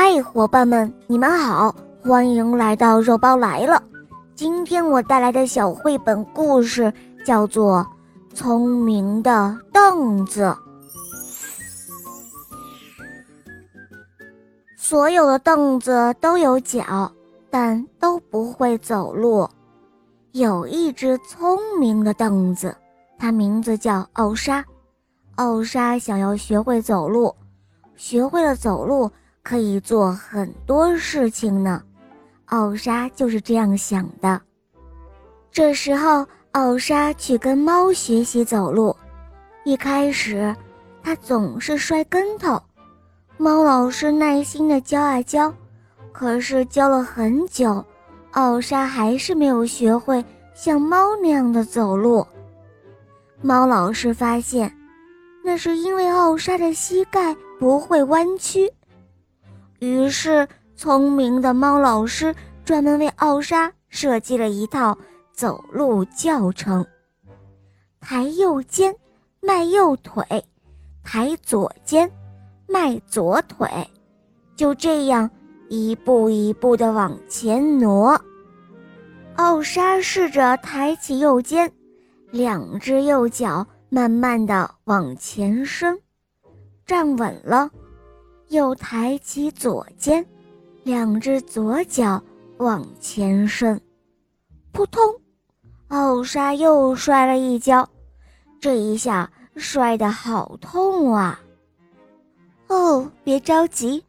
嗨，伙伴们，你们好，欢迎来到肉包来了。今天我带来的小绘本故事叫做《聪明的凳子》。所有的凳子都有脚，但都不会走路。有一只聪明的凳子，它名字叫奥莎。奥莎想要学会走路，学会了走路。可以做很多事情呢，奥莎就是这样想的。这时候，奥莎去跟猫学习走路。一开始，他总是摔跟头。猫老师耐心地教啊教，可是教了很久，奥莎还是没有学会像猫那样的走路。猫老师发现，那是因为奥莎的膝盖不会弯曲。于是，聪明的猫老师专门为奥莎设计了一套走路教程：抬右肩，迈右腿；抬左肩，迈左腿。就这样，一步一步地往前挪。奥莎试着抬起右肩，两只右脚慢慢地往前伸，站稳了。又抬起左肩，两只左脚往前伸，扑通！奥莎又摔了一跤，这一下摔得好痛啊！哦，别着急，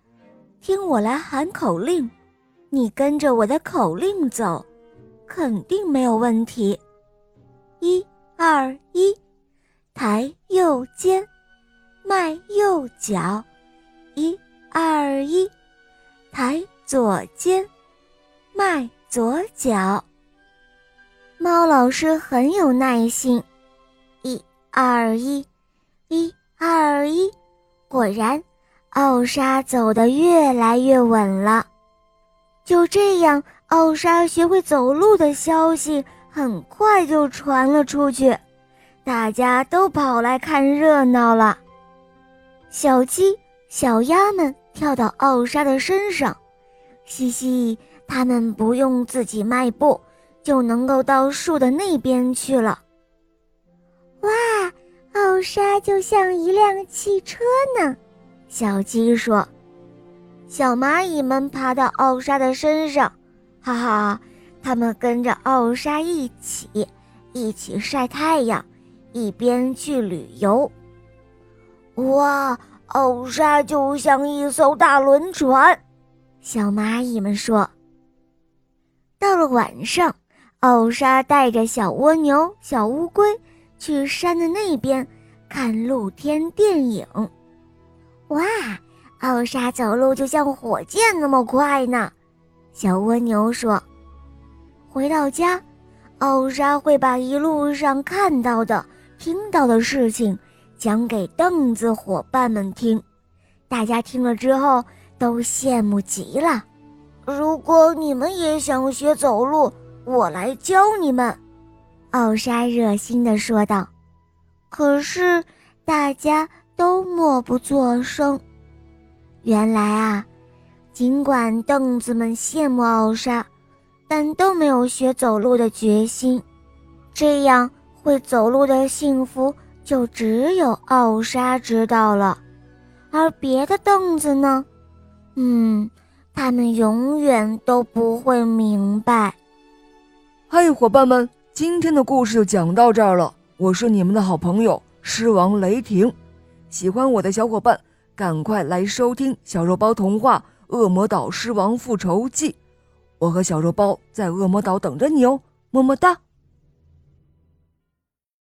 听我来喊口令，你跟着我的口令走，肯定没有问题。一、二、一，抬右肩，迈右脚。二一，抬左肩，迈左脚。猫老师很有耐心。一二一，一二一，果然，奥莎走得越来越稳了。就这样，奥莎学会走路的消息很快就传了出去，大家都跑来看热闹了。小鸡。小鸭们跳到奥莎的身上，嘻嘻，它们不用自己迈步，就能够到树的那边去了。哇，奥莎就像一辆汽车呢！小鸡说。小蚂蚁们爬到奥莎的身上，哈哈，它们跟着奥莎一起，一起晒太阳，一边去旅游。哇！奥莎就像一艘大轮船，小蚂蚁们说。到了晚上，奥莎带着小蜗牛、小乌龟去山的那边看露天电影。哇，奥莎走路就像火箭那么快呢！小蜗牛说。回到家，奥莎会把一路上看到的、听到的事情。讲给凳子伙伴们听，大家听了之后都羡慕极了。如果你们也想学走路，我来教你们。”奥莎热心地说道。可是大家都默不作声。原来啊，尽管凳子们羡慕奥莎，但都没有学走路的决心。这样会走路的幸福。就只有奥莎知道了，而别的凳子呢？嗯，他们永远都不会明白。嗨，伙伴们，今天的故事就讲到这儿了。我是你们的好朋友狮王雷霆，喜欢我的小伙伴赶快来收听小肉包童话《恶魔岛狮王复仇记》，我和小肉包在恶魔岛等着你哦，么么哒。